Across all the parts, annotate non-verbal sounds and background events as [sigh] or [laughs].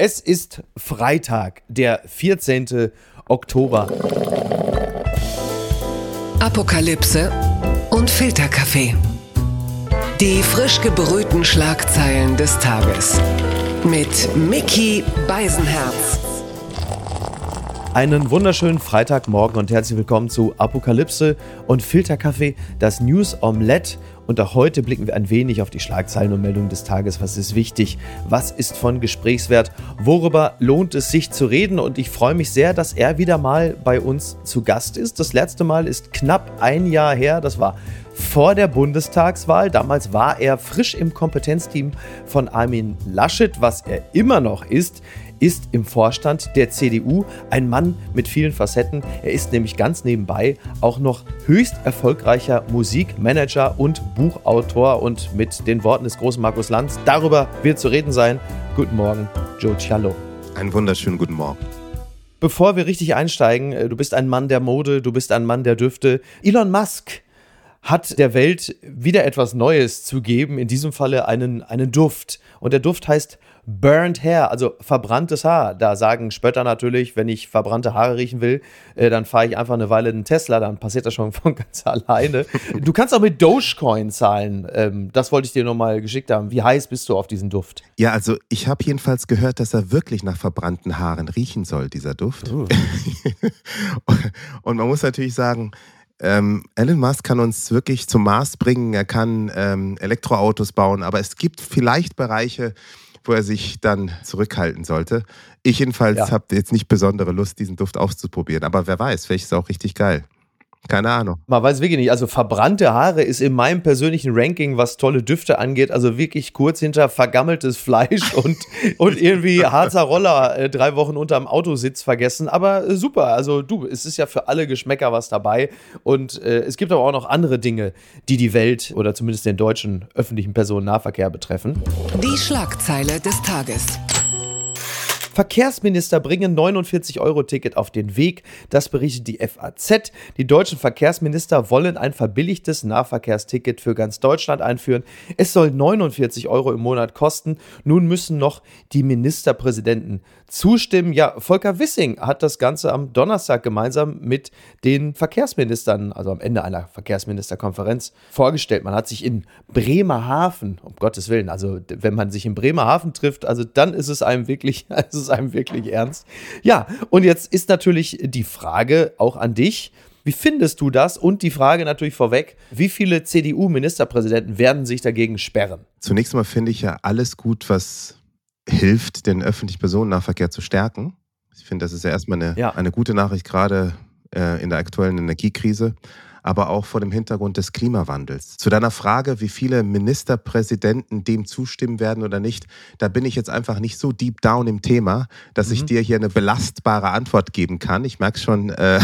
Es ist Freitag, der 14. Oktober. Apokalypse und Filterkaffee. Die frisch gebrühten Schlagzeilen des Tages. Mit Mickey Beisenherz. Einen wunderschönen Freitagmorgen und herzlich willkommen zu Apokalypse und Filterkaffee, das News Omelette. Und auch heute blicken wir ein wenig auf die Schlagzeilen und Meldungen des Tages. Was ist wichtig? Was ist von Gesprächswert? Worüber lohnt es sich zu reden? Und ich freue mich sehr, dass er wieder mal bei uns zu Gast ist. Das letzte Mal ist knapp ein Jahr her. Das war vor der Bundestagswahl. Damals war er frisch im Kompetenzteam von Armin Laschet, was er immer noch ist ist im Vorstand der CDU ein Mann mit vielen Facetten. Er ist nämlich ganz nebenbei auch noch höchst erfolgreicher Musikmanager und Buchautor. Und mit den Worten des großen Markus Lanz, darüber wird zu reden sein. Guten Morgen, Joe Cialo. Einen wunderschönen guten Morgen. Bevor wir richtig einsteigen, äh, du bist ein Mann der Mode, du bist ein Mann der Düfte. Elon Musk hat der Welt wieder etwas Neues zu geben, in diesem Falle einen, einen Duft. Und der Duft heißt Burned Hair, also verbranntes Haar. Da sagen Spötter natürlich, wenn ich verbrannte Haare riechen will, äh, dann fahre ich einfach eine Weile einen Tesla, dann passiert das schon [laughs] von ganz alleine. Du kannst auch mit Dogecoin zahlen. Ähm, das wollte ich dir nochmal geschickt haben. Wie heiß bist du auf diesen Duft? Ja, also ich habe jedenfalls gehört, dass er wirklich nach verbrannten Haaren riechen soll, dieser Duft. Uh. [laughs] Und man muss natürlich sagen, ähm, Elon Musk kann uns wirklich zum Mars bringen, er kann ähm, Elektroautos bauen, aber es gibt vielleicht Bereiche, wo er sich dann zurückhalten sollte. Ich jedenfalls ja. habe jetzt nicht besondere Lust, diesen Duft auszuprobieren. Aber wer weiß, vielleicht ist es auch richtig geil. Keine Ahnung. Man weiß wirklich nicht. Also verbrannte Haare ist in meinem persönlichen Ranking, was tolle Düfte angeht, also wirklich kurz hinter vergammeltes [laughs] Fleisch und, und irgendwie Harzer Roller äh, drei Wochen unterm Autositz vergessen. Aber äh, super. Also du, es ist ja für alle Geschmäcker was dabei. Und äh, es gibt aber auch noch andere Dinge, die die Welt oder zumindest den deutschen öffentlichen Personennahverkehr betreffen. Die Schlagzeile des Tages. Verkehrsminister bringen 49-Euro-Ticket auf den Weg. Das berichtet die FAZ. Die deutschen Verkehrsminister wollen ein verbilligtes Nahverkehrsticket für ganz Deutschland einführen. Es soll 49 Euro im Monat kosten. Nun müssen noch die Ministerpräsidenten zustimmen. Ja, Volker Wissing hat das Ganze am Donnerstag gemeinsam mit den Verkehrsministern, also am Ende einer Verkehrsministerkonferenz, vorgestellt. Man hat sich in Bremerhaven, um Gottes Willen, also wenn man sich in Bremerhaven trifft, also dann ist es einem wirklich, [laughs] also es einem wirklich ernst. Ja, und jetzt ist natürlich die Frage auch an dich. Wie findest du das? Und die Frage natürlich vorweg, wie viele CDU-Ministerpräsidenten werden sich dagegen sperren? Zunächst mal finde ich ja alles gut, was hilft, den öffentlichen Personennahverkehr zu stärken. Ich finde, das ist ja erstmal eine, ja. eine gute Nachricht, gerade äh, in der aktuellen Energiekrise aber auch vor dem Hintergrund des Klimawandels. Zu deiner Frage, wie viele Ministerpräsidenten dem zustimmen werden oder nicht, da bin ich jetzt einfach nicht so deep down im Thema, dass mhm. ich dir hier eine belastbare Antwort geben kann. Ich merke schon, äh,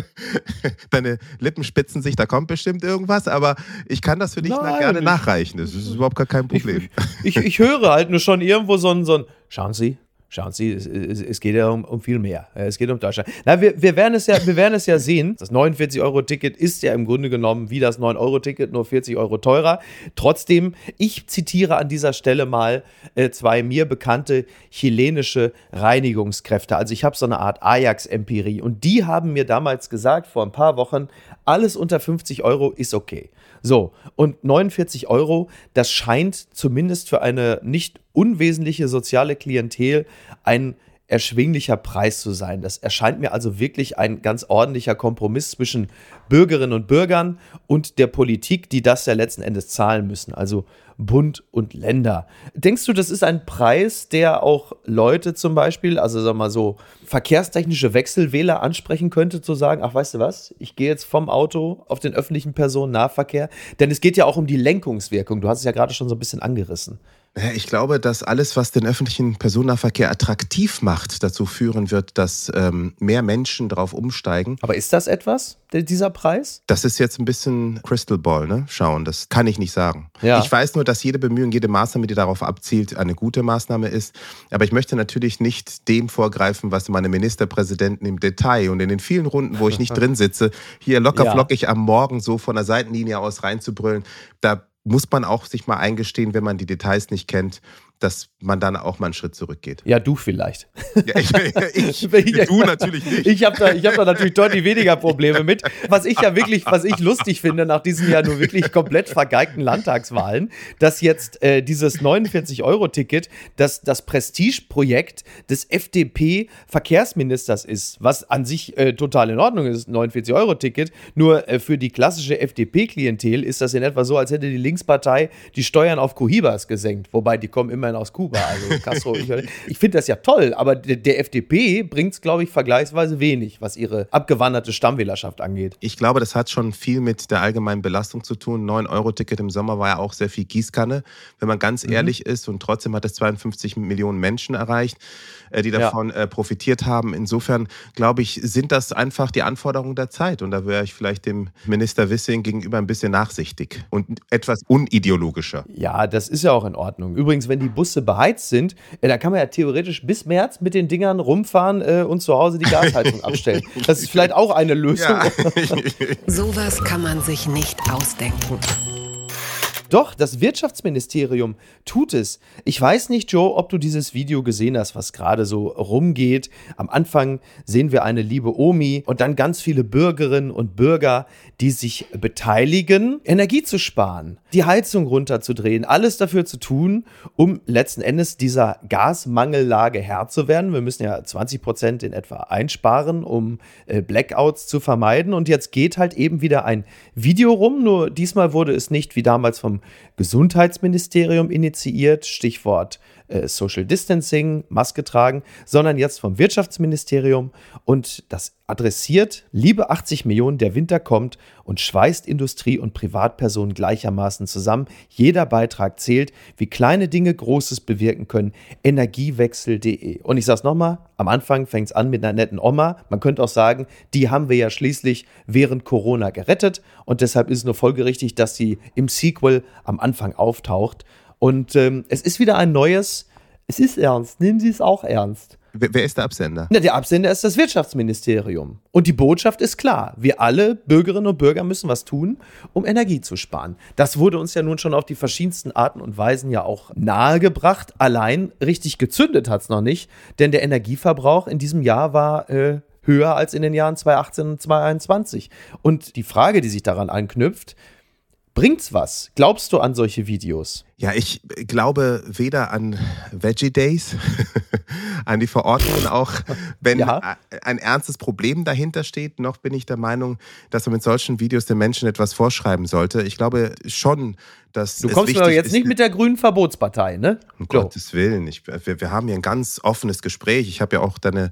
[laughs] deine Lippen spitzen sich, da kommt bestimmt irgendwas, aber ich kann das für dich Nein, gerne nachreichen. Das ist überhaupt gar kein Problem. Ich, ich, ich höre halt nur schon irgendwo so ein, so ein Schauen Sie, Schauen Sie, es, es, geht ja um, um, viel mehr. Es geht um Deutschland. Na, wir, wir, werden es ja, wir werden es ja sehen. Das 49-Euro-Ticket ist ja im Grunde genommen wie das 9-Euro-Ticket, nur 40 Euro teurer. Trotzdem, ich zitiere an dieser Stelle mal äh, zwei mir bekannte chilenische Reinigungskräfte. Also ich habe so eine Art Ajax-Empirie. Und die haben mir damals gesagt, vor ein paar Wochen, alles unter 50 Euro ist okay. So, und 49 Euro, das scheint zumindest für eine nicht unwesentliche soziale Klientel ein erschwinglicher Preis zu sein. Das erscheint mir also wirklich ein ganz ordentlicher Kompromiss zwischen Bürgerinnen und Bürgern und der Politik, die das ja letzten Endes zahlen müssen, also Bund und Länder. Denkst du, das ist ein Preis, der auch Leute zum Beispiel, also sag mal so, verkehrstechnische Wechselwähler ansprechen könnte, zu sagen, ach weißt du was, ich gehe jetzt vom Auto auf den öffentlichen Personennahverkehr? Denn es geht ja auch um die Lenkungswirkung. Du hast es ja gerade schon so ein bisschen angerissen. Ich glaube, dass alles, was den öffentlichen Personennahverkehr attraktiv macht, dazu führen wird, dass ähm, mehr Menschen darauf umsteigen. Aber ist das etwas, dieser Preis? Das ist jetzt ein bisschen Crystal Ball, ne? Schauen, das kann ich nicht sagen. Ja. Ich weiß nur, dass jede Bemühung, jede Maßnahme, die darauf abzielt, eine gute Maßnahme ist. Aber ich möchte natürlich nicht dem vorgreifen, was meine Ministerpräsidenten im Detail und in den vielen Runden, wo ich nicht [laughs] drin sitze, hier locker flockig ja. am Morgen so von der Seitenlinie aus reinzubrüllen. Da muss man auch sich mal eingestehen, wenn man die Details nicht kennt, dass man dann auch mal einen Schritt zurückgeht. Ja, du vielleicht. Ja, ich, [laughs] ich, du natürlich nicht. Ich habe da, hab da natürlich deutlich weniger Probleme mit. Was ich ja wirklich, was ich lustig finde nach diesen ja nur wirklich komplett vergeigten Landtagswahlen, dass jetzt äh, dieses 49-Euro-Ticket das, das Prestigeprojekt des FDP-Verkehrsministers ist, was an sich äh, total in Ordnung ist, 49-Euro-Ticket. Nur äh, für die klassische FDP-Klientel ist das in etwa so, als hätte die Linkspartei die Steuern auf Cohibas gesenkt. Wobei die kommen immerhin aus Kuba. Also Castro, ich, ich finde das ja toll, aber der, der FDP bringt es, glaube ich, vergleichsweise wenig, was ihre abgewanderte Stammwählerschaft angeht. Ich glaube, das hat schon viel mit der allgemeinen Belastung zu tun. 9-Euro-Ticket im Sommer war ja auch sehr viel Gießkanne, wenn man ganz mhm. ehrlich ist. Und trotzdem hat es 52 Millionen Menschen erreicht. Äh, die davon ja. Äh, profitiert haben. Insofern, glaube ich, sind das einfach die Anforderungen der Zeit. Und da wäre ich vielleicht dem Minister Wissing gegenüber ein bisschen nachsichtig und etwas unideologischer. Ja, das ist ja auch in Ordnung. Übrigens, wenn die Busse beheizt sind, äh, dann kann man ja theoretisch bis März mit den Dingern rumfahren äh, und zu Hause die Gasheizung [laughs] abstellen. Das ist vielleicht auch eine Lösung. Ja. [laughs] Sowas kann man sich nicht ausdenken. Doch, das Wirtschaftsministerium tut es. Ich weiß nicht, Joe, ob du dieses Video gesehen hast, was gerade so rumgeht. Am Anfang sehen wir eine liebe Omi und dann ganz viele Bürgerinnen und Bürger, die sich beteiligen, Energie zu sparen, die Heizung runterzudrehen, alles dafür zu tun, um letzten Endes dieser Gasmangellage Herr zu werden. Wir müssen ja 20 Prozent in etwa einsparen, um äh, Blackouts zu vermeiden. Und jetzt geht halt eben wieder ein Video rum, nur diesmal wurde es nicht wie damals vom Gesundheitsministerium initiiert, Stichwort äh, Social Distancing, Maske tragen, sondern jetzt vom Wirtschaftsministerium und das adressiert, liebe 80 Millionen, der Winter kommt und schweißt Industrie und Privatpersonen gleichermaßen zusammen. Jeder Beitrag zählt, wie kleine Dinge Großes bewirken können. Energiewechsel.de. Und ich sage es nochmal, am Anfang fängt es an mit einer netten Oma. Man könnte auch sagen, die haben wir ja schließlich während Corona gerettet und deshalb ist es nur folgerichtig, dass sie im Sequel am Anfang auftaucht. Und ähm, es ist wieder ein neues, es ist ernst, nehmen Sie es auch ernst. Wer, ist der Absender? Na, der Absender ist das Wirtschaftsministerium. Und die Botschaft ist klar. Wir alle Bürgerinnen und Bürger müssen was tun, um Energie zu sparen. Das wurde uns ja nun schon auf die verschiedensten Arten und Weisen ja auch nahegebracht. Allein richtig gezündet hat es noch nicht, denn der Energieverbrauch in diesem Jahr war äh, höher als in den Jahren 2018 und 2021. Und die Frage, die sich daran anknüpft, Bringt's was? Glaubst du an solche Videos? Ja, ich glaube weder an Veggie Days, [laughs] an die Verordnungen auch, wenn ja. ein ernstes Problem dahinter steht, noch bin ich der Meinung, dass man mit solchen Videos den Menschen etwas vorschreiben sollte. Ich glaube schon, dass. Du kommst mir jetzt nicht mit der grünen Verbotspartei, ne? Um so. Gottes Willen. Ich, wir, wir haben hier ein ganz offenes Gespräch. Ich habe ja auch deine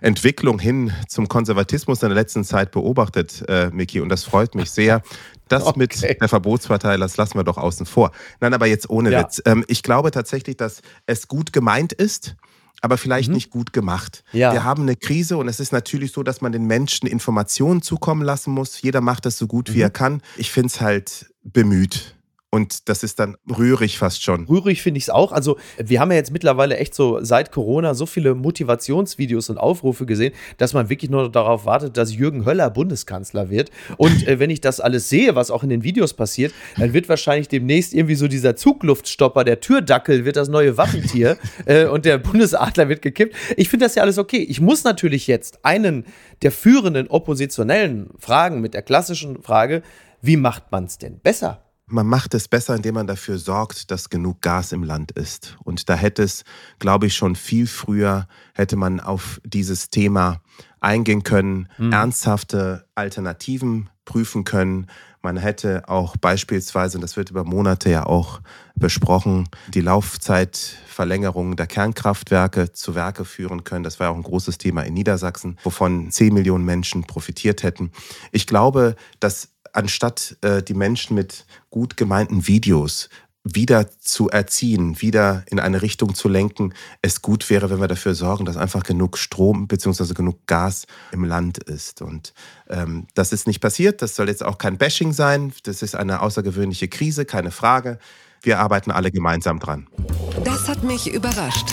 Entwicklung hin zum Konservatismus in der letzten Zeit beobachtet, äh, Miki, und das freut mich sehr. Das [laughs] okay. mit der Verbotspartei, das lassen wir doch außen vor. Nein, aber jetzt ohne ja. Witz. Ähm, ich glaube tatsächlich, dass es gut gemeint ist aber vielleicht mhm. nicht gut gemacht. Ja. Wir haben eine Krise und es ist natürlich so, dass man den Menschen Informationen zukommen lassen muss. Jeder macht das so gut, mhm. wie er kann. Ich finde es halt bemüht. Und das ist dann rührig fast schon. Rührig finde ich es auch. Also, wir haben ja jetzt mittlerweile echt so seit Corona so viele Motivationsvideos und Aufrufe gesehen, dass man wirklich nur darauf wartet, dass Jürgen Höller Bundeskanzler wird. Und äh, wenn ich das alles sehe, was auch in den Videos passiert, dann wird wahrscheinlich demnächst irgendwie so dieser Zugluftstopper, der Türdackel wird das neue Waffentier [laughs] äh, und der Bundesadler wird gekippt. Ich finde das ja alles okay. Ich muss natürlich jetzt einen der führenden Oppositionellen fragen mit der klassischen Frage, wie macht man es denn besser? Man macht es besser, indem man dafür sorgt, dass genug Gas im Land ist. Und da hätte es, glaube ich, schon viel früher, hätte man auf dieses Thema eingehen können, mhm. ernsthafte Alternativen prüfen können. Man hätte auch beispielsweise, und das wird über Monate ja auch besprochen, die Laufzeitverlängerung der Kernkraftwerke zu Werke führen können. Das war auch ein großes Thema in Niedersachsen, wovon 10 Millionen Menschen profitiert hätten. Ich glaube, dass anstatt äh, die Menschen mit gut gemeinten Videos wieder zu erziehen, wieder in eine Richtung zu lenken, es gut wäre, wenn wir dafür sorgen, dass einfach genug Strom bzw. genug Gas im Land ist. Und ähm, das ist nicht passiert. Das soll jetzt auch kein Bashing sein. Das ist eine außergewöhnliche Krise, keine Frage. Wir arbeiten alle gemeinsam dran. Das hat mich überrascht.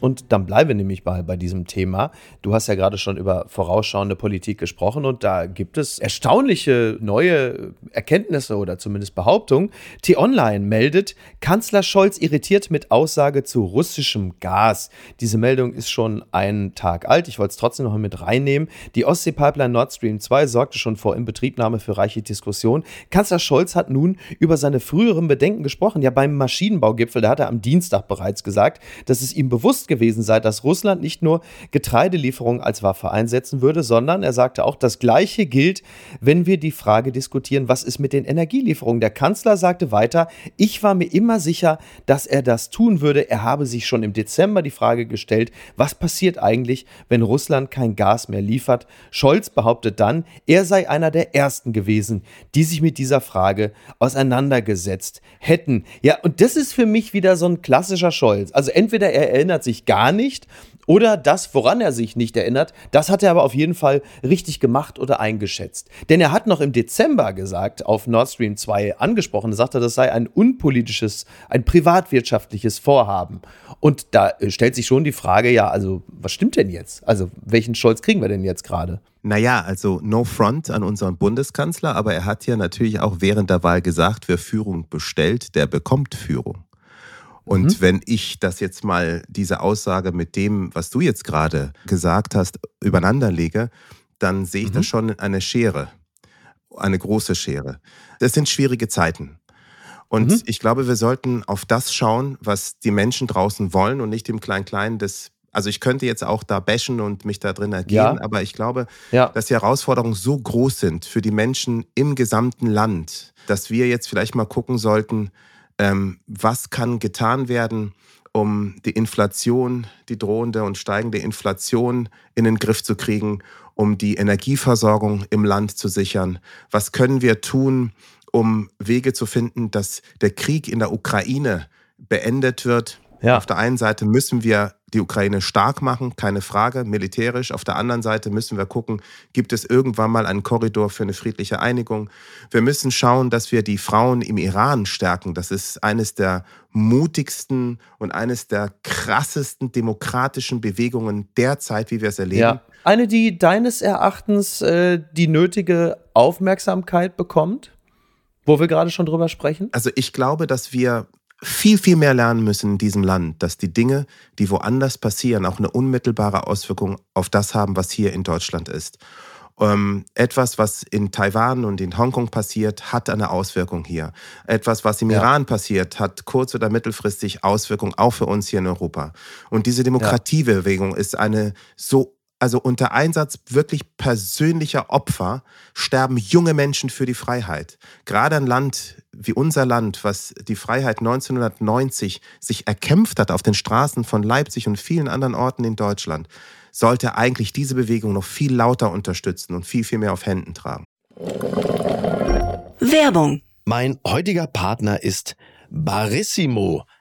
Und dann bleiben wir nämlich bei, bei diesem Thema. Du hast ja gerade schon über vorausschauende Politik gesprochen und da gibt es erstaunliche neue Erkenntnisse oder zumindest Behauptungen. T-Online meldet, Kanzler Scholz irritiert mit Aussage zu russischem Gas. Diese Meldung ist schon einen Tag alt. Ich wollte es trotzdem noch mit reinnehmen. Die Ostsee-Pipeline Nord Stream 2 sorgte schon vor Inbetriebnahme für reiche Diskussion. Kanzler Scholz hat nun über seine früheren Bedenken gesprochen. Ja, beim Maschinenbaugipfel, da hat er am Dienstag bereits gesagt, dass es ihm bewusst gewesen sei, dass Russland nicht nur Getreidelieferungen als Waffe einsetzen würde, sondern er sagte auch, das Gleiche gilt, wenn wir die Frage diskutieren, was ist mit den Energielieferungen. Der Kanzler sagte weiter, ich war mir immer sicher, dass er das tun würde. Er habe sich schon im Dezember die Frage gestellt, was passiert eigentlich, wenn Russland kein Gas mehr liefert. Scholz behauptet dann, er sei einer der Ersten gewesen, die sich mit dieser Frage auseinandergesetzt hätten. Ja, und das ist für mich wieder so ein klassischer Scholz. Also entweder er erinnert sich gar nicht oder das, woran er sich nicht erinnert, das hat er aber auf jeden Fall richtig gemacht oder eingeschätzt. Denn er hat noch im Dezember gesagt, auf Nord Stream 2 angesprochen, sagte, das sei ein unpolitisches, ein privatwirtschaftliches Vorhaben. Und da äh, stellt sich schon die Frage, ja, also was stimmt denn jetzt? Also welchen Scholz kriegen wir denn jetzt gerade? Naja, also no front an unseren Bundeskanzler, aber er hat ja natürlich auch während der Wahl gesagt, wer Führung bestellt, der bekommt Führung. Und mhm. wenn ich das jetzt mal, diese Aussage mit dem, was du jetzt gerade gesagt hast, übereinander lege, dann sehe ich mhm. da schon eine Schere, eine große Schere. Das sind schwierige Zeiten. Und mhm. ich glaube, wir sollten auf das schauen, was die Menschen draußen wollen und nicht im Klein-Klein des also ich könnte jetzt auch da bashen und mich da drin ergehen, ja. aber ich glaube, ja. dass die Herausforderungen so groß sind für die Menschen im gesamten Land, dass wir jetzt vielleicht mal gucken sollten, ähm, was kann getan werden, um die Inflation, die drohende und steigende Inflation in den Griff zu kriegen, um die Energieversorgung im Land zu sichern? Was können wir tun, um Wege zu finden, dass der Krieg in der Ukraine beendet wird? Ja. Auf der einen Seite müssen wir die Ukraine stark machen, keine Frage, militärisch. Auf der anderen Seite müssen wir gucken, gibt es irgendwann mal einen Korridor für eine friedliche Einigung. Wir müssen schauen, dass wir die Frauen im Iran stärken. Das ist eines der mutigsten und eines der krassesten demokratischen Bewegungen derzeit, wie wir es erleben. Ja. Eine, die deines Erachtens äh, die nötige Aufmerksamkeit bekommt? Wo wir gerade schon drüber sprechen? Also ich glaube, dass wir viel, viel mehr lernen müssen in diesem Land, dass die Dinge, die woanders passieren, auch eine unmittelbare Auswirkung auf das haben, was hier in Deutschland ist. Ähm, etwas, was in Taiwan und in Hongkong passiert, hat eine Auswirkung hier. Etwas, was im ja. Iran passiert, hat kurz- oder mittelfristig Auswirkungen auch für uns hier in Europa. Und diese Demokratiebewegung ja. ist eine so also unter Einsatz wirklich persönlicher Opfer sterben junge Menschen für die Freiheit. Gerade ein Land wie unser Land, was die Freiheit 1990 sich erkämpft hat auf den Straßen von Leipzig und vielen anderen Orten in Deutschland, sollte eigentlich diese Bewegung noch viel lauter unterstützen und viel, viel mehr auf Händen tragen. Werbung. Mein heutiger Partner ist Barissimo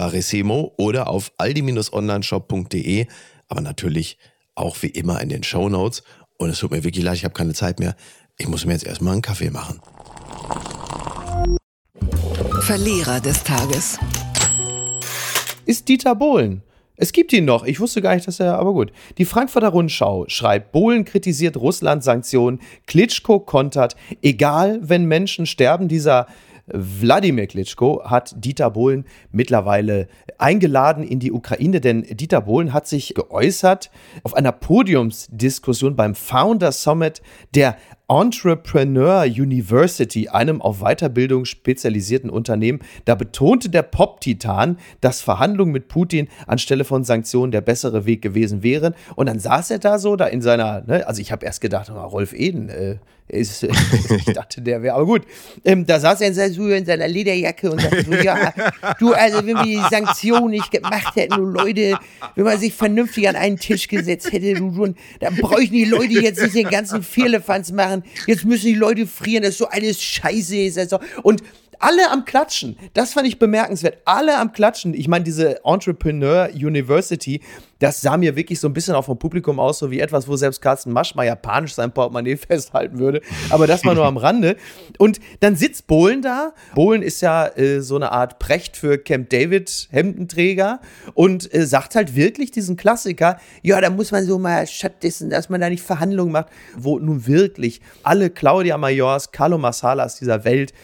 Barissimo oder auf aldi-onlineshop.de, aber natürlich auch wie immer in den Show Notes. Und es tut mir wirklich leid, ich habe keine Zeit mehr. Ich muss mir jetzt erstmal einen Kaffee machen. Verlierer des Tages. ist Dieter Bohlen. Es gibt ihn noch. Ich wusste gar nicht, dass er, aber gut. Die Frankfurter Rundschau schreibt, Bohlen kritisiert Russland Sanktionen, Klitschko kontert, egal wenn Menschen sterben, dieser Wladimir Klitschko hat Dieter Bohlen mittlerweile eingeladen in die Ukraine, denn Dieter Bohlen hat sich geäußert auf einer Podiumsdiskussion beim Founder Summit der Entrepreneur University, einem auf Weiterbildung spezialisierten Unternehmen. Da betonte der Pop-Titan, dass Verhandlungen mit Putin anstelle von Sanktionen der bessere Weg gewesen wären. Und dann saß er da so, da in seiner, ne, also ich habe erst gedacht, Rolf Eden, äh, ist, [laughs] ich dachte, der wäre, aber gut. Ähm, da saß er in seiner, in seiner Lederjacke und sagte so, ja, du, also wenn wir die Sanktionen nicht gemacht hätten, du Leute, wenn man sich vernünftig an einen Tisch gesetzt hätte, du, du dann bräuchten die Leute jetzt nicht den ganzen Vierlefanz machen, jetzt müssen die Leute frieren, das ist so alles Scheiße. Ist. Und alle am Klatschen. Das fand ich bemerkenswert. Alle am Klatschen. Ich meine, diese Entrepreneur University, das sah mir wirklich so ein bisschen auch vom Publikum aus, so wie etwas, wo selbst Carsten Masch mal japanisch sein Portemonnaie [laughs] festhalten würde. Aber das war nur am Rande. Und dann sitzt Bohlen da. Bohlen ist ja äh, so eine Art Precht für Camp David Hemdenträger und äh, sagt halt wirklich diesen Klassiker, ja, da muss man so mal stattdessen, dass man da nicht Verhandlungen macht, wo nun wirklich alle Claudia Majors, Carlo Massalas dieser Welt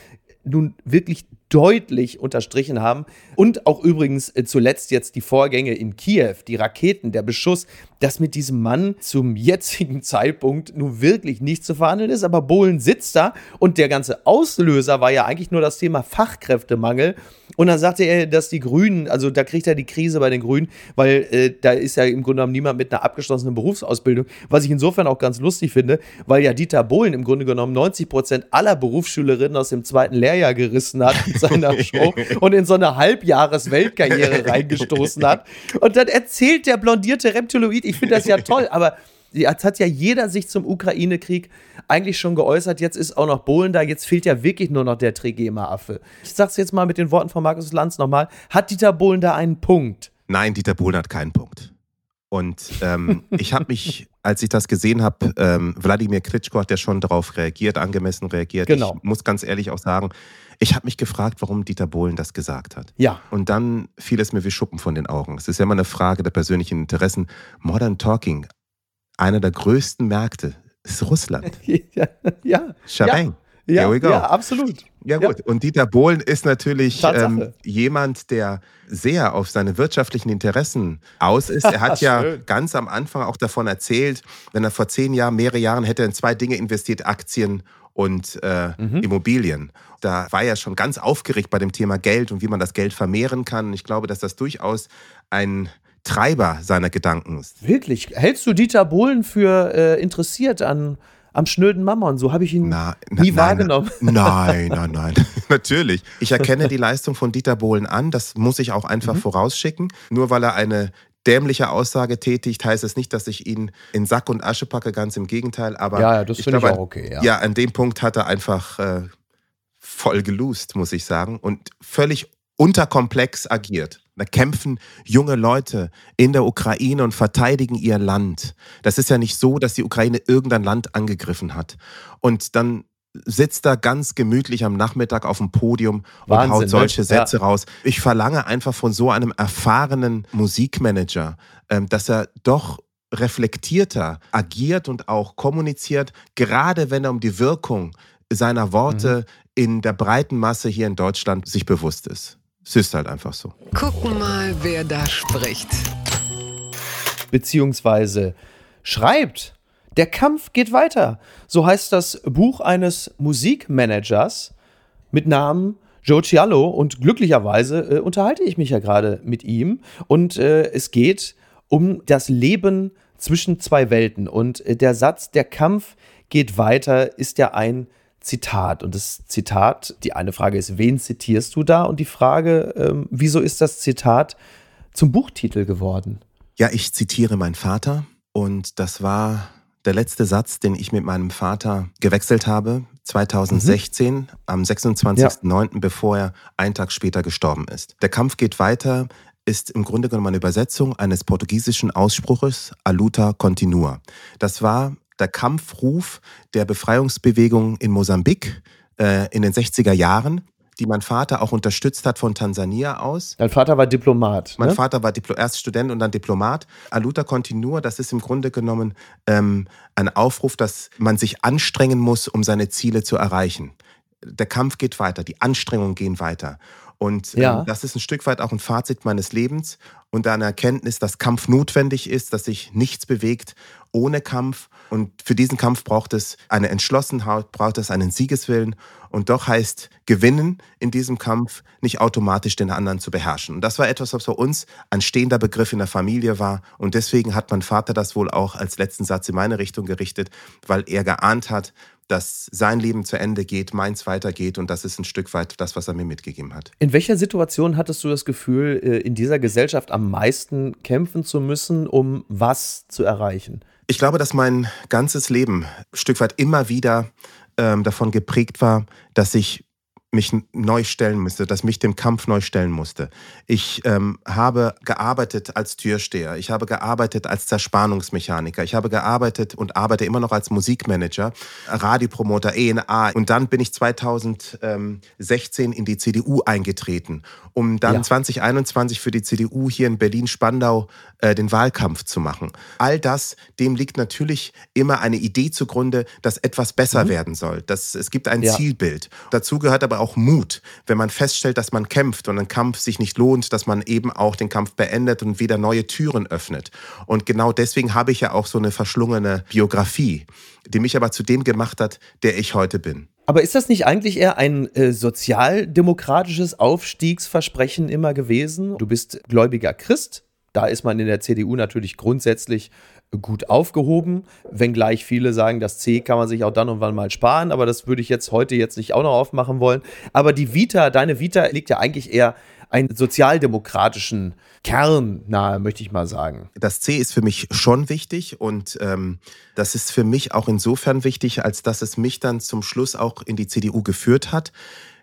nun wirklich deutlich unterstrichen haben. Und auch übrigens äh, zuletzt jetzt die Vorgänge in Kiew, die Raketen, der Beschuss, dass mit diesem Mann zum jetzigen [laughs] Zeitpunkt nun wirklich nicht zu verhandeln ist. Aber Bohlen sitzt da und der ganze Auslöser war ja eigentlich nur das Thema Fachkräftemangel. Und dann sagte er, dass die Grünen, also da kriegt er die Krise bei den Grünen, weil äh, da ist ja im Grunde genommen niemand mit einer abgeschlossenen Berufsausbildung, was ich insofern auch ganz lustig finde, weil ja Dieter Bohlen im Grunde genommen 90 Prozent aller Berufsschülerinnen aus dem zweiten Lehrjahr gerissen hat mit seiner Show und in so eine Halbjahres-Weltkarriere [laughs] reingestoßen hat. Und dann erzählt der blondierte Reptiloid, ich finde das ja toll, aber jetzt hat ja jeder sich zum Ukraine-Krieg eigentlich schon geäußert. Jetzt ist auch noch Bohlen da. Jetzt fehlt ja wirklich nur noch der Trigema-Affe. Ich sag's jetzt mal mit den Worten von Markus Lanz nochmal. Hat Dieter Bohlen da einen Punkt? Nein, Dieter Bohlen hat keinen Punkt. Und ähm, ich habe mich, als ich das gesehen habe, ähm, Wladimir Klitschko hat ja schon darauf reagiert, angemessen reagiert. Genau. Ich muss ganz ehrlich auch sagen, ich habe mich gefragt, warum Dieter Bohlen das gesagt hat. Ja. Und dann fiel es mir wie Schuppen von den Augen. Es ist ja immer eine Frage der persönlichen Interessen. Modern Talking, einer der größten Märkte ist Russland. [laughs] ja. ja. Shebang. Ja, Here we go. ja, absolut. Ja, gut. Ja. Und Dieter Bohlen ist natürlich ähm, jemand, der sehr auf seine wirtschaftlichen Interessen aus ist. Er hat [laughs] ja ganz am Anfang auch davon erzählt, wenn er vor zehn Jahren, mehrere Jahren hätte er in zwei Dinge investiert, Aktien und äh, mhm. Immobilien. Da war er schon ganz aufgeregt bei dem Thema Geld und wie man das Geld vermehren kann. Und ich glaube, dass das durchaus ein Treiber seiner Gedanken ist. Wirklich? Hältst du Dieter Bohlen für äh, interessiert an am schnöden Mammon. So habe ich ihn na, na, nie nein, wahrgenommen. Nein, nein, nein. [laughs] Natürlich. Ich erkenne die Leistung von Dieter Bohlen an. Das muss ich auch einfach mhm. vorausschicken. Nur weil er eine dämliche Aussage tätigt, heißt es nicht, dass ich ihn in Sack und Asche packe. Ganz im Gegenteil. Aber ja, das finde ich auch okay. Ja. ja, an dem Punkt hat er einfach äh, voll geloost, muss ich sagen. Und völlig unterkomplex agiert. Da kämpfen junge Leute in der Ukraine und verteidigen ihr Land. Das ist ja nicht so, dass die Ukraine irgendein Land angegriffen hat. Und dann sitzt da ganz gemütlich am Nachmittag auf dem Podium und Wahnsinn, haut ne? solche ne? Sätze ja. raus. Ich verlange einfach von so einem erfahrenen Musikmanager, ähm, dass er doch reflektierter agiert und auch kommuniziert, gerade wenn er um die Wirkung seiner Worte mhm. in der breiten Masse hier in Deutschland sich bewusst ist. Es ist halt einfach so. Gucken mal, wer da spricht. Beziehungsweise schreibt. Der Kampf geht weiter. So heißt das Buch eines Musikmanagers mit Namen Joe Cialo und glücklicherweise äh, unterhalte ich mich ja gerade mit ihm und äh, es geht um das Leben zwischen zwei Welten und äh, der Satz, der Kampf geht weiter, ist ja ein Zitat. Und das Zitat, die eine Frage ist, wen zitierst du da? Und die Frage, ähm, wieso ist das Zitat zum Buchtitel geworden? Ja, ich zitiere meinen Vater und das war der letzte Satz, den ich mit meinem Vater gewechselt habe, 2016, mhm. am 26.09., ja. bevor er einen Tag später gestorben ist. Der Kampf geht weiter ist im Grunde genommen eine Übersetzung eines portugiesischen Ausspruches A luta continua. Das war der Kampfruf der Befreiungsbewegung in Mosambik äh, in den 60er Jahren. die mein Vater auch unterstützt hat von Tansania aus. Dein Vater war Diplomat. Mein ne? Vater war Diplo erst Student und dann Diplomat. Aluta Continua, das ist im Grunde genommen ähm, ein Aufruf, dass man sich anstrengen muss, um seine Ziele zu erreichen. Der Kampf geht weiter, die Anstrengungen gehen weiter. Und ähm, ja. das ist ein Stück weit auch ein Fazit meines Lebens und eine Erkenntnis, dass Kampf notwendig ist, dass sich nichts bewegt ohne Kampf. Und für diesen Kampf braucht es eine Entschlossenheit, braucht es einen Siegeswillen. Und doch heißt gewinnen in diesem Kampf nicht automatisch den anderen zu beherrschen. Und das war etwas, was für uns ein stehender Begriff in der Familie war. Und deswegen hat mein Vater das wohl auch als letzten Satz in meine Richtung gerichtet, weil er geahnt hat, dass sein Leben zu Ende geht, meins weitergeht und das ist ein Stück weit das, was er mir mitgegeben hat. In welcher Situation hattest du das Gefühl, äh, in dieser Gesellschaft am meisten kämpfen zu müssen, um was zu erreichen? Ich glaube, dass mein ganzes Leben ein Stück weit immer wieder ähm, davon geprägt war, dass ich mich neu stellen musste, dass mich dem Kampf neu stellen musste. Ich ähm, habe gearbeitet als Türsteher, ich habe gearbeitet als Zerspannungsmechaniker, ich habe gearbeitet und arbeite immer noch als Musikmanager, Radiopromoter, ENA und dann bin ich 2016 in die CDU eingetreten, um dann ja. 2021 für die CDU hier in Berlin-Spandau äh, den Wahlkampf zu machen. All das, dem liegt natürlich immer eine Idee zugrunde, dass etwas besser mhm. werden soll. Dass, es gibt ein ja. Zielbild. Dazu gehört aber auch Mut, wenn man feststellt, dass man kämpft und ein Kampf sich nicht lohnt, dass man eben auch den Kampf beendet und wieder neue Türen öffnet. Und genau deswegen habe ich ja auch so eine verschlungene Biografie, die mich aber zu dem gemacht hat, der ich heute bin. Aber ist das nicht eigentlich eher ein äh, sozialdemokratisches Aufstiegsversprechen immer gewesen? Du bist gläubiger Christ, da ist man in der CDU natürlich grundsätzlich gut aufgehoben, wenngleich viele sagen, das C kann man sich auch dann und wann mal sparen, aber das würde ich jetzt heute jetzt nicht auch noch aufmachen wollen. Aber die Vita, deine Vita liegt ja eigentlich eher einen sozialdemokratischen Kern nahe, möchte ich mal sagen. Das C ist für mich schon wichtig und ähm, das ist für mich auch insofern wichtig, als dass es mich dann zum Schluss auch in die CDU geführt hat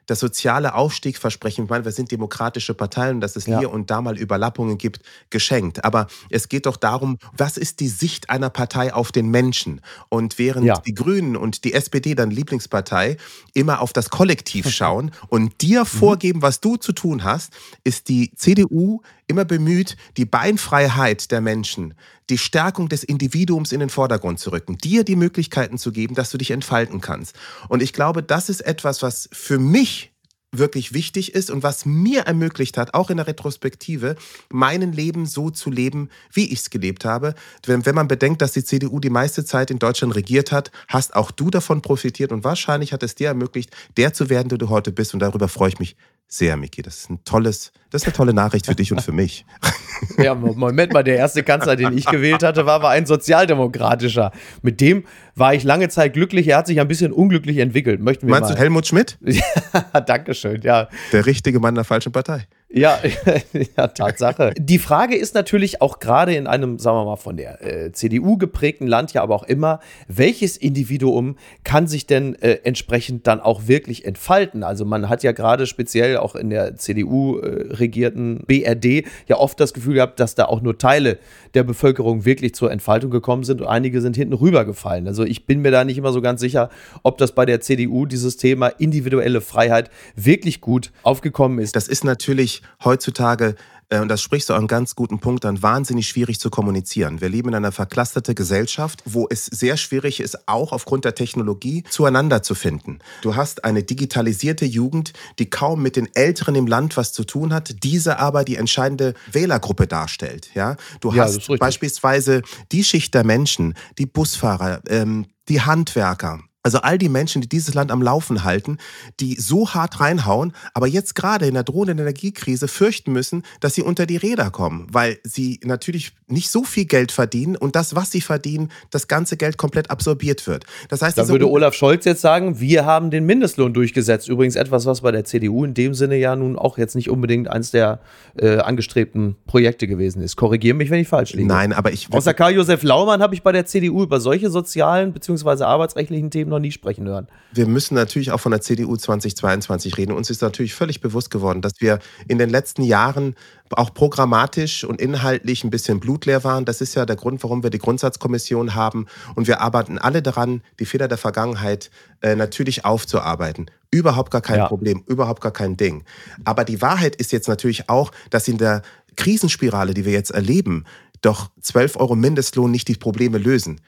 das soziale Aufstiegsversprechen, ich meine, wir sind demokratische Parteien, dass es ja. hier und da mal Überlappungen gibt, geschenkt. Aber es geht doch darum, was ist die Sicht einer Partei auf den Menschen? Und während ja. die Grünen und die SPD, dann Lieblingspartei, immer auf das Kollektiv [laughs] schauen und dir vorgeben, was du zu tun hast, ist die CDU immer bemüht, die Beinfreiheit der Menschen, die Stärkung des Individuums in den Vordergrund zu rücken, dir die Möglichkeiten zu geben, dass du dich entfalten kannst. Und ich glaube, das ist etwas, was für mich wirklich wichtig ist und was mir ermöglicht hat, auch in der Retrospektive, mein Leben so zu leben, wie ich es gelebt habe. Wenn, wenn man bedenkt, dass die CDU die meiste Zeit in Deutschland regiert hat, hast auch du davon profitiert und wahrscheinlich hat es dir ermöglicht, der zu werden, der du heute bist. Und darüber freue ich mich sehr, Miki. Das ist ein tolles, das ist eine tolle Nachricht für dich und für mich. [laughs] Ja, Moment mal, der erste Kanzler, den ich gewählt hatte, war aber ein sozialdemokratischer. Mit dem war ich lange Zeit glücklich. Er hat sich ein bisschen unglücklich entwickelt. Möchten wir Meinst mal. du Helmut Schmidt? [laughs] Ja, Dankeschön, ja. Der richtige Mann der falschen Partei. Ja, [laughs] ja, Tatsache. Die Frage ist natürlich auch gerade in einem, sagen wir mal, von der äh, CDU geprägten Land ja aber auch immer, welches Individuum kann sich denn äh, entsprechend dann auch wirklich entfalten? Also man hat ja gerade speziell auch in der CDU äh, regierten BRD ja oft das Gefühl gehabt, dass da auch nur Teile der Bevölkerung wirklich zur Entfaltung gekommen sind und einige sind hinten rübergefallen. Also ich bin mir da nicht immer so ganz sicher, ob das bei der CDU dieses Thema individuelle Freiheit wirklich gut aufgekommen ist. Das ist natürlich heutzutage, äh, und das sprichst du einen ganz guten Punkt an, wahnsinnig schwierig zu kommunizieren. Wir leben in einer verklusterte Gesellschaft, wo es sehr schwierig ist, auch aufgrund der Technologie zueinander zu finden. Du hast eine digitalisierte Jugend, die kaum mit den Älteren im Land was zu tun hat, diese aber die entscheidende Wählergruppe darstellt. Ja? Du ja, hast beispielsweise die Schicht der Menschen, die Busfahrer, ähm, die Handwerker, also all die Menschen, die dieses Land am Laufen halten, die so hart reinhauen, aber jetzt gerade in der drohenden Energiekrise fürchten müssen, dass sie unter die Räder kommen, weil sie natürlich nicht so viel Geld verdienen und das, was sie verdienen, das ganze Geld komplett absorbiert wird. Das heißt, da würde Olaf Scholz jetzt sagen, wir haben den Mindestlohn durchgesetzt. Übrigens etwas, was bei der CDU in dem Sinne ja nun auch jetzt nicht unbedingt eins der äh, angestrebten Projekte gewesen ist. Korrigiere mich, wenn ich falsch liege. Nein, aber ich. Außer Karl-Josef Laumann habe ich bei der CDU über solche sozialen bzw. arbeitsrechtlichen Themen noch nie sprechen hören. Wir müssen natürlich auch von der CDU 2022 reden. Uns ist natürlich völlig bewusst geworden, dass wir in den letzten Jahren auch programmatisch und inhaltlich ein bisschen blutleer waren. Das ist ja der Grund, warum wir die Grundsatzkommission haben. Und wir arbeiten alle daran, die Fehler der Vergangenheit äh, natürlich aufzuarbeiten. Überhaupt gar kein ja. Problem, überhaupt gar kein Ding. Aber die Wahrheit ist jetzt natürlich auch, dass in der Krisenspirale, die wir jetzt erleben, doch 12 Euro Mindestlohn nicht die Probleme lösen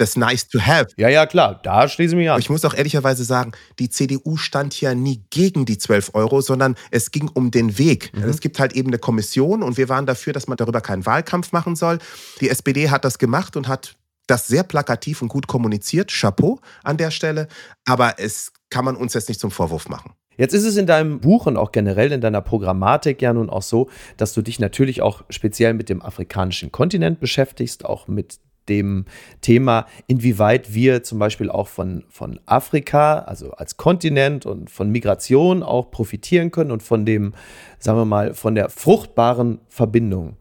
das Nice to Have. Ja, ja, klar, da schließe ich mich an. Ich muss auch ehrlicherweise sagen, die CDU stand ja nie gegen die 12 Euro, sondern es ging um den Weg. Mhm. Es gibt halt eben eine Kommission und wir waren dafür, dass man darüber keinen Wahlkampf machen soll. Die SPD hat das gemacht und hat das sehr plakativ und gut kommuniziert. Chapeau an der Stelle. Aber es kann man uns jetzt nicht zum Vorwurf machen. Jetzt ist es in deinem Buch und auch generell in deiner Programmatik ja nun auch so, dass du dich natürlich auch speziell mit dem afrikanischen Kontinent beschäftigst, auch mit dem Thema, inwieweit wir zum Beispiel auch von, von Afrika, also als Kontinent und von Migration auch profitieren können und von dem, sagen wir mal, von der fruchtbaren Verbindung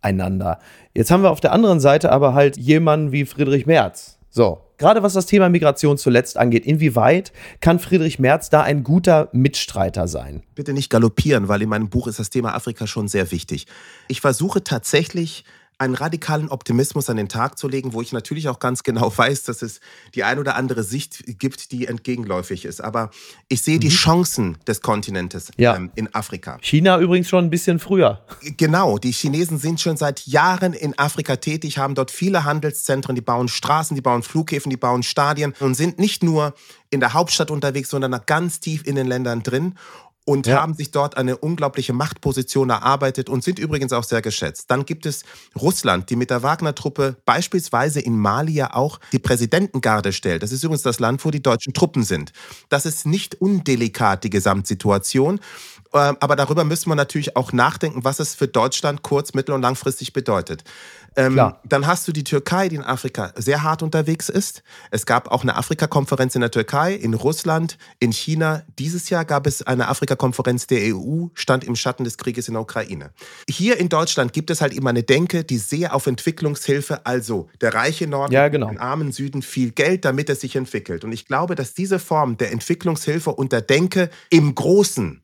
einander. Jetzt haben wir auf der anderen Seite aber halt jemanden wie Friedrich Merz. So, gerade was das Thema Migration zuletzt angeht, inwieweit kann Friedrich Merz da ein guter Mitstreiter sein? Bitte nicht galoppieren, weil in meinem Buch ist das Thema Afrika schon sehr wichtig. Ich versuche tatsächlich einen radikalen Optimismus an den Tag zu legen, wo ich natürlich auch ganz genau [laughs] weiß, dass es die ein oder andere Sicht gibt, die entgegenläufig ist. Aber ich sehe mhm. die Chancen des Kontinentes ja. ähm, in Afrika. China übrigens schon ein bisschen früher. Genau, die Chinesen sind schon seit Jahren in Afrika tätig, haben dort viele Handelszentren, die bauen Straßen, die bauen Flughäfen, die bauen Stadien und sind nicht nur in der Hauptstadt unterwegs, sondern ganz tief in den Ländern drin und ja. haben sich dort eine unglaubliche Machtposition erarbeitet und sind übrigens auch sehr geschätzt. Dann gibt es Russland, die mit der Wagner-Truppe beispielsweise in Mali ja auch die Präsidentengarde stellt. Das ist übrigens das Land, wo die deutschen Truppen sind. Das ist nicht undelikat, die Gesamtsituation. Ähm, aber darüber müssen wir natürlich auch nachdenken, was es für Deutschland kurz-, mittel- und langfristig bedeutet. Ähm, dann hast du die Türkei, die in Afrika sehr hart unterwegs ist. Es gab auch eine Afrika-Konferenz in der Türkei, in Russland, in China. Dieses Jahr gab es eine Afrika-Konferenz der EU, stand im Schatten des Krieges in der Ukraine. Hier in Deutschland gibt es halt immer eine Denke, die sehr auf Entwicklungshilfe, also der reiche Norden, ja, genau. den armen Süden viel Geld, damit es sich entwickelt. Und ich glaube, dass diese Form der Entwicklungshilfe und der Denke im Großen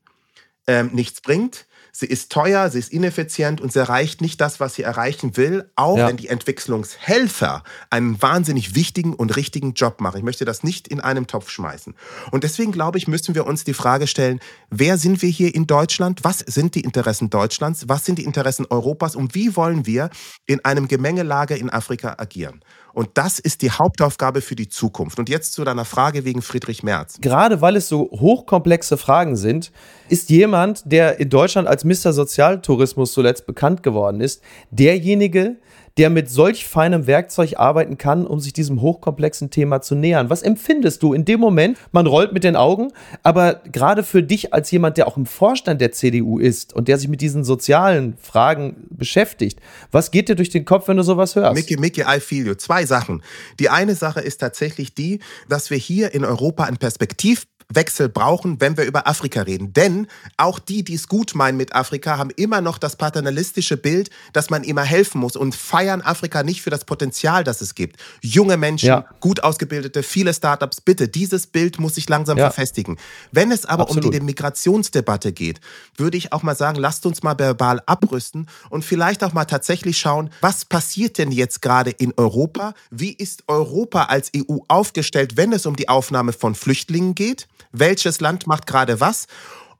ähm, nichts bringt sie ist teuer, sie ist ineffizient und sie erreicht nicht das, was sie erreichen will, auch ja. wenn die Entwicklungshelfer einen wahnsinnig wichtigen und richtigen Job machen. Ich möchte das nicht in einem Topf schmeißen. Und deswegen glaube ich, müssen wir uns die Frage stellen, wer sind wir hier in Deutschland? Was sind die Interessen Deutschlands? Was sind die Interessen Europas? Und wie wollen wir in einem Gemengelage in Afrika agieren? Und das ist die Hauptaufgabe für die Zukunft. Und jetzt zu deiner Frage wegen Friedrich Merz. Gerade weil es so hochkomplexe Fragen sind, ist jemand, der in Deutschland als Mr. Sozialtourismus zuletzt bekannt geworden ist, derjenige, der mit solch feinem Werkzeug arbeiten kann, um sich diesem hochkomplexen Thema zu nähern. Was empfindest du in dem Moment? Man rollt mit den Augen, aber gerade für dich als jemand, der auch im Vorstand der CDU ist und der sich mit diesen sozialen Fragen beschäftigt, was geht dir durch den Kopf, wenn du sowas hörst? Mickey, Mickey, I feel you. Zwei Sachen. Die eine Sache ist tatsächlich die, dass wir hier in Europa ein Perspektiv Wechsel brauchen, wenn wir über Afrika reden. Denn auch die, die es gut meinen mit Afrika, haben immer noch das paternalistische Bild, dass man immer helfen muss und feiern Afrika nicht für das Potenzial, das es gibt. Junge Menschen, ja. gut ausgebildete, viele Startups. Bitte, dieses Bild muss sich langsam ja. verfestigen. Wenn es aber Absolut. um die Migrationsdebatte geht, würde ich auch mal sagen, lasst uns mal verbal abrüsten und vielleicht auch mal tatsächlich schauen, was passiert denn jetzt gerade in Europa? Wie ist Europa als EU aufgestellt, wenn es um die Aufnahme von Flüchtlingen geht? Welches Land macht gerade was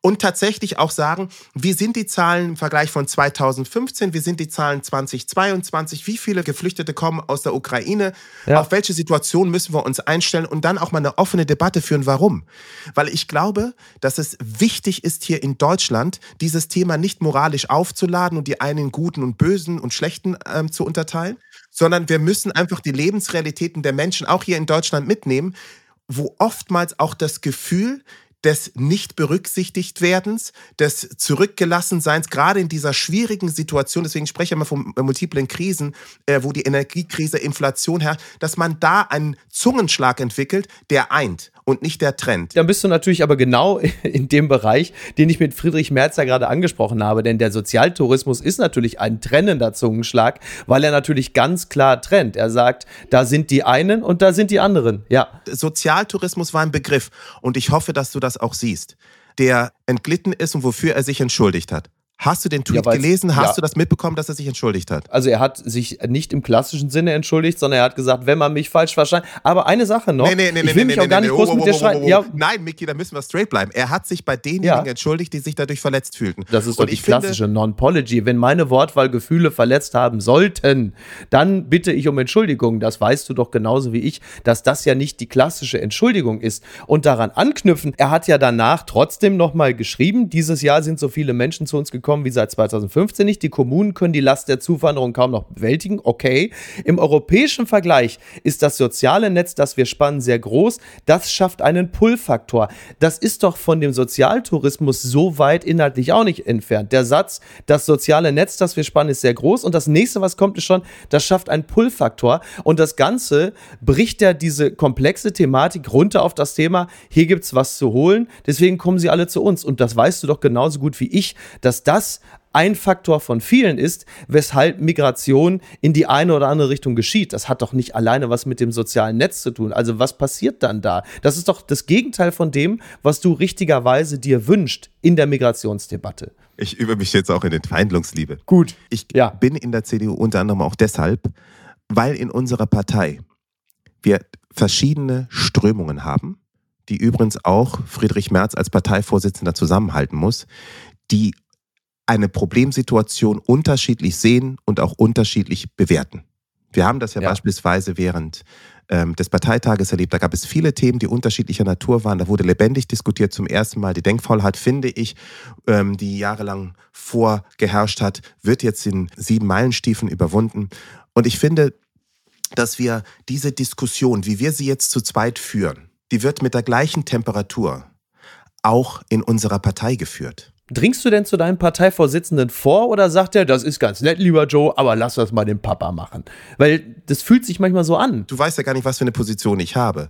und tatsächlich auch sagen, wie sind die Zahlen im Vergleich von 2015, wie sind die Zahlen 2022, wie viele Geflüchtete kommen aus der Ukraine, ja. auf welche Situation müssen wir uns einstellen und dann auch mal eine offene Debatte führen, warum. Weil ich glaube, dass es wichtig ist, hier in Deutschland dieses Thema nicht moralisch aufzuladen und die einen in guten und bösen und schlechten ähm, zu unterteilen, sondern wir müssen einfach die Lebensrealitäten der Menschen auch hier in Deutschland mitnehmen wo oftmals auch das Gefühl des nicht berücksichtigt werdens, des Zurückgelassenseins, gerade in dieser schwierigen Situation, deswegen spreche ich immer von multiplen Krisen, äh, wo die Energiekrise, Inflation herrscht, dass man da einen Zungenschlag entwickelt, der eint. Und nicht der Trend. Dann bist du natürlich aber genau [laughs] in dem Bereich, den ich mit Friedrich Merz ja gerade angesprochen habe, denn der Sozialtourismus ist natürlich ein trennender Zungenschlag, weil er natürlich ganz klar trennt. Er sagt, da sind die einen und da sind die anderen. Ja. Sozialtourismus war ein Begriff und ich hoffe, dass du das auch siehst, der entglitten ist und wofür er sich entschuldigt hat. Hast du den Tweet ja, gelesen? Hast ja. du das mitbekommen, dass er sich entschuldigt hat? Also er hat sich nicht im klassischen Sinne entschuldigt, sondern er hat gesagt, wenn man mich falsch verstanden. Aber eine Sache noch. Nee, nee, nee, ich will nee, mich nee, auch gar nicht groß oh, mit dir streiten. Ja. Nein, Miki, da müssen wir straight bleiben. Er hat sich bei denjenigen entschuldigt, die sich dadurch verletzt fühlten. Das ist doch Und die klassische Non-Pology. Wenn meine Wortwahl Gefühle verletzt haben sollten, dann bitte ich um Entschuldigung. Das weißt du doch genauso wie ich, dass das ja nicht die klassische Entschuldigung ist. Und daran anknüpfen, er hat ja danach trotzdem nochmal geschrieben, dieses Jahr sind so viele Menschen zu uns gekommen, bekommen wie seit 2015 nicht. Die Kommunen können die Last der Zuwanderung kaum noch bewältigen. Okay. Im europäischen Vergleich ist das soziale Netz, das wir spannen, sehr groß. Das schafft einen Pull-Faktor. Das ist doch von dem Sozialtourismus so weit inhaltlich auch nicht entfernt. Der Satz, das soziale Netz, das wir spannen, ist sehr groß. Und das nächste, was kommt, ist schon, das schafft einen Pull-Faktor. Und das Ganze bricht ja diese komplexe Thematik runter auf das Thema, hier gibt es was zu holen. Deswegen kommen sie alle zu uns. Und das weißt du doch genauso gut wie ich, dass das das ein Faktor von vielen ist, weshalb Migration in die eine oder andere Richtung geschieht. Das hat doch nicht alleine was mit dem sozialen Netz zu tun. Also was passiert dann da? Das ist doch das Gegenteil von dem, was du richtigerweise dir wünscht in der Migrationsdebatte. Ich übe mich jetzt auch in den Verhandlungsliebe. Gut. Ich ja. bin in der CDU unter anderem auch deshalb, weil in unserer Partei wir verschiedene Strömungen haben, die übrigens auch Friedrich Merz als Parteivorsitzender zusammenhalten muss, die eine Problemsituation unterschiedlich sehen und auch unterschiedlich bewerten. Wir haben das ja, ja. beispielsweise während ähm, des Parteitages erlebt. Da gab es viele Themen, die unterschiedlicher Natur waren. Da wurde lebendig diskutiert zum ersten Mal. Die Denkfaulheit, finde ich, ähm, die jahrelang vorgeherrscht hat, wird jetzt in sieben Meilenstiefeln überwunden. Und ich finde, dass wir diese Diskussion, wie wir sie jetzt zu zweit führen, die wird mit der gleichen Temperatur auch in unserer Partei geführt. Dringst du denn zu deinem Parteivorsitzenden vor oder sagt er, das ist ganz nett, lieber Joe, aber lass das mal dem Papa machen? Weil das fühlt sich manchmal so an. Du weißt ja gar nicht, was für eine Position ich habe.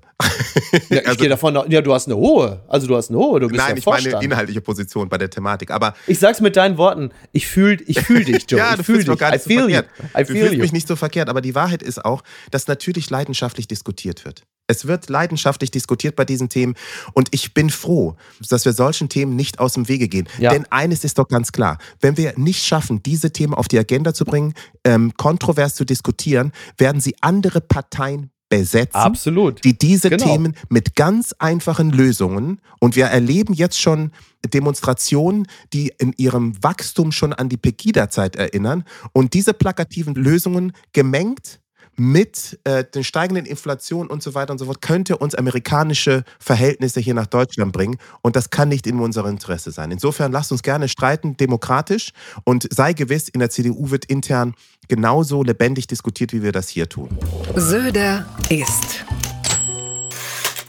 Ja, ich [laughs] also, gehe davon, ja, du hast eine hohe. Also du hast eine hohe, du bist Nein, ja ich meine inhaltliche Position bei der Thematik. Aber ich sag's mit deinen Worten, ich fühle ich fühl dich, [laughs] Joe. ja, du fühlst mich gar nicht so verkehrt. du fühlst mich nicht so verkehrt, aber die Wahrheit ist auch, dass natürlich leidenschaftlich diskutiert wird. Es wird leidenschaftlich diskutiert bei diesen Themen und ich bin froh, dass wir solchen Themen nicht aus dem Wege gehen. Ja. Denn eines ist doch ganz klar, wenn wir nicht schaffen, diese Themen auf die Agenda zu bringen, ähm, kontrovers zu diskutieren, werden sie andere Parteien besetzen, Absolut. die diese genau. Themen mit ganz einfachen Lösungen und wir erleben jetzt schon Demonstrationen, die in ihrem Wachstum schon an die Pegida-Zeit erinnern und diese plakativen Lösungen gemengt mit äh, den steigenden Inflationen und so weiter und so fort, könnte uns amerikanische Verhältnisse hier nach Deutschland bringen. Und das kann nicht in unserem Interesse sein. Insofern lasst uns gerne streiten, demokratisch. Und sei gewiss, in der CDU wird intern genauso lebendig diskutiert, wie wir das hier tun. Söder ist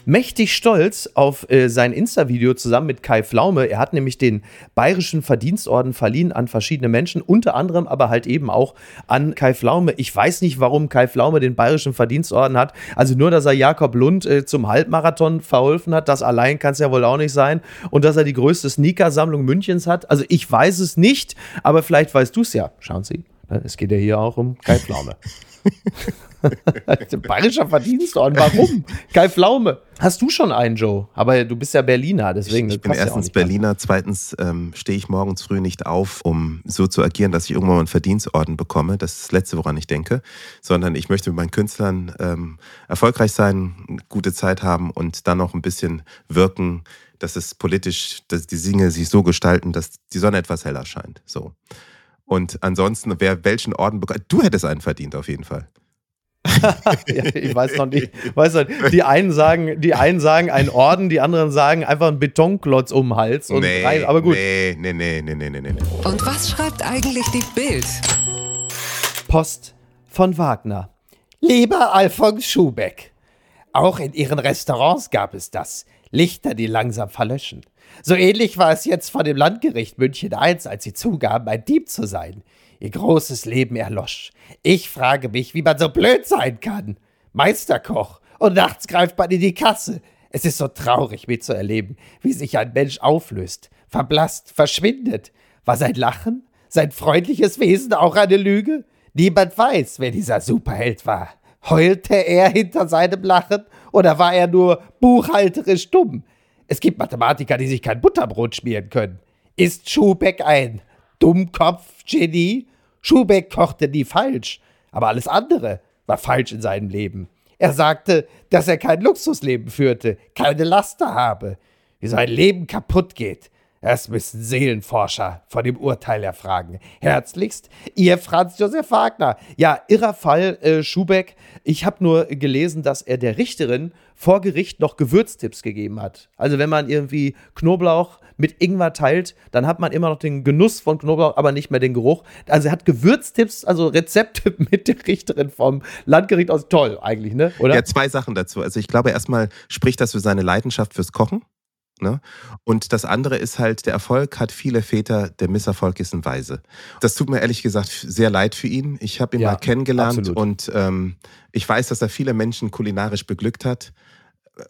mächtig stolz auf äh, sein Insta-Video zusammen mit Kai Flaume. Er hat nämlich den Bayerischen Verdienstorden verliehen an verschiedene Menschen, unter anderem aber halt eben auch an Kai Flaume. Ich weiß nicht, warum Kai Flaume den Bayerischen Verdienstorden hat. Also nur, dass er Jakob Lund äh, zum Halbmarathon verholfen hat, das allein kann es ja wohl auch nicht sein. Und dass er die größte Sneakersammlung Münchens hat. Also ich weiß es nicht, aber vielleicht weißt du es ja. Schauen Sie, es geht ja hier auch um Kai Flaume. [laughs] Bayerischer Verdienstorden. Warum? Kai Pflaume. Hast du schon einen, Joe? Aber du bist ja Berliner, deswegen. Ich, ich bin erstens ja Berliner, an. zweitens ähm, stehe ich morgens früh nicht auf, um so zu agieren, dass ich irgendwann mal einen Verdienstorden bekomme. Das ist das Letzte, woran ich denke. Sondern ich möchte mit meinen Künstlern ähm, erfolgreich sein, gute Zeit haben und dann noch ein bisschen wirken, dass es politisch, dass die Dinge sich so gestalten, dass die Sonne etwas heller scheint. So. Und ansonsten, wer welchen Orden bekommt, du hättest einen verdient auf jeden Fall. [laughs] ja, ich weiß noch nicht. Weiß noch, die einen sagen, die einen sagen einen Orden, die anderen sagen einfach einen Betonklotz um den Hals. Und nee, rein, aber gut. Nee, nee, nee, nee, nee, nee, nee. Und was schreibt eigentlich die Bild? Post von Wagner. Lieber Alfons Schubeck, auch in Ihren Restaurants gab es das. Lichter, die langsam verlöschen. So ähnlich war es jetzt vor dem Landgericht München I, als sie zugaben, ein Dieb zu sein. Ihr großes Leben erlosch. Ich frage mich, wie man so blöd sein kann. Meisterkoch. Und nachts greift man in die Kasse. Es ist so traurig mitzuerleben, wie sich ein Mensch auflöst, verblasst, verschwindet. War sein Lachen, sein freundliches Wesen auch eine Lüge? Niemand weiß, wer dieser Superheld war. Heulte er hinter seinem Lachen oder war er nur buchhalterisch dumm? Es gibt Mathematiker, die sich kein Butterbrot schmieren können. Ist Schubeck ein Dummkopf-Genie? Schubeck kochte nie falsch, aber alles andere war falsch in seinem Leben. Er sagte, dass er kein Luxusleben führte, keine Laster habe, wie sein Leben kaputt geht. Das müssen Seelenforscher von dem Urteil erfragen. Herzlichst, Ihr Franz Josef Wagner. Ja, irrer Fall, äh, Schubeck. Ich habe nur gelesen, dass er der Richterin vor Gericht noch Gewürztipps gegeben hat. Also wenn man irgendwie Knoblauch mit Ingwer teilt, dann hat man immer noch den Genuss von Knoblauch, aber nicht mehr den Geruch. Also er hat Gewürztipps, also Rezepte [laughs] mit der Richterin vom Landgericht aus. Toll eigentlich, ne? Oder? Ja, zwei Sachen dazu. Also ich glaube, erstmal spricht das für seine Leidenschaft fürs Kochen. Ne? Und das andere ist halt, der Erfolg hat viele Väter, der Misserfolg ist ein Weise. Das tut mir ehrlich gesagt sehr leid für ihn. Ich habe ihn ja, mal kennengelernt absolut. und ähm, ich weiß, dass er viele Menschen kulinarisch beglückt hat.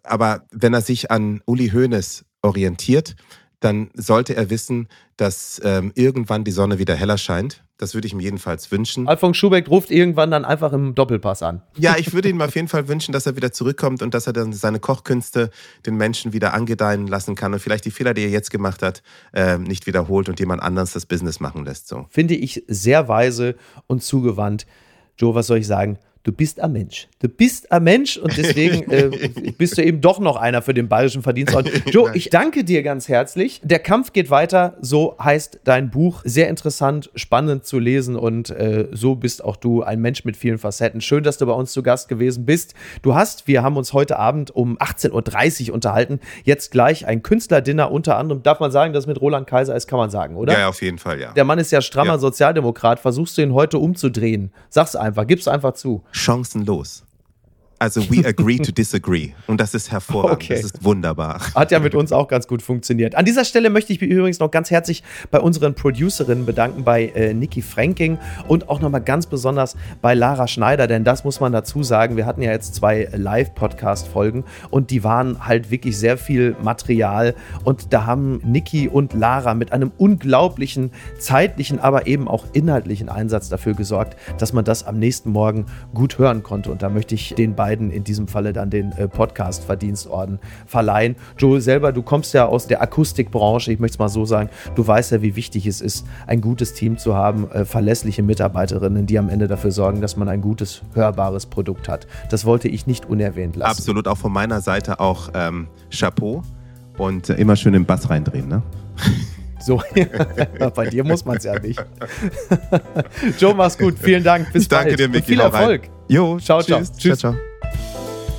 Aber wenn er sich an Uli Hoeneß orientiert, dann sollte er wissen, dass ähm, irgendwann die Sonne wieder heller scheint. Das würde ich ihm jedenfalls wünschen. Alfons Schubeck ruft irgendwann dann einfach im Doppelpass an. Ja, ich würde ihm auf jeden Fall wünschen, dass er wieder zurückkommt und dass er dann seine Kochkünste den Menschen wieder angedeihen lassen kann und vielleicht die Fehler, die er jetzt gemacht hat, äh, nicht wiederholt und jemand anderes das Business machen lässt. So. Finde ich sehr weise und zugewandt. Joe, was soll ich sagen? Du bist ein Mensch. Du bist ein Mensch und deswegen [laughs] äh, bist du eben doch noch einer für den Bayerischen Verdienstorden. [laughs] Joe, ich danke dir ganz herzlich. Der Kampf geht weiter, so heißt dein Buch. Sehr interessant, spannend zu lesen und äh, so bist auch du ein Mensch mit vielen Facetten. Schön, dass du bei uns zu Gast gewesen bist. Du hast, wir haben uns heute Abend um 18.30 Uhr unterhalten, jetzt gleich ein Künstlerdinner unter anderem. Darf man sagen, dass mit Roland Kaiser ist, kann man sagen, oder? Ja, auf jeden Fall, ja. Der Mann ist ja strammer ja. Sozialdemokrat. Versuchst du ihn heute umzudrehen? Sag's einfach, gib's einfach zu chancenlos. Also we agree to disagree. Und das ist hervorragend. Okay. Das ist wunderbar. Hat ja mit uns auch ganz gut funktioniert. An dieser Stelle möchte ich mich übrigens noch ganz herzlich bei unseren Producerinnen bedanken, bei äh, Niki Franking und auch nochmal ganz besonders bei Lara Schneider, denn das muss man dazu sagen. Wir hatten ja jetzt zwei Live-Podcast-Folgen und die waren halt wirklich sehr viel Material und da haben Niki und Lara mit einem unglaublichen zeitlichen, aber eben auch inhaltlichen Einsatz dafür gesorgt, dass man das am nächsten Morgen gut hören konnte. Und da möchte ich den beiden beiden in diesem Falle dann den äh, Podcast-Verdienstorden verleihen. Joel selber, du kommst ja aus der Akustikbranche, ich möchte es mal so sagen, du weißt ja, wie wichtig es ist, ein gutes Team zu haben, äh, verlässliche Mitarbeiterinnen, die am Ende dafür sorgen, dass man ein gutes, hörbares Produkt hat. Das wollte ich nicht unerwähnt lassen. Absolut, auch von meiner Seite auch ähm, Chapeau und äh, immer schön den Bass reindrehen, ne? [laughs] So, bei dir muss man es ja nicht. [laughs] Joe, mach's gut. Vielen Dank. Bis ich danke bald. dir, Micky. Viel Erfolg. Jo, ciao, tschüss. ciao. Tschüss. Ciao, ciao.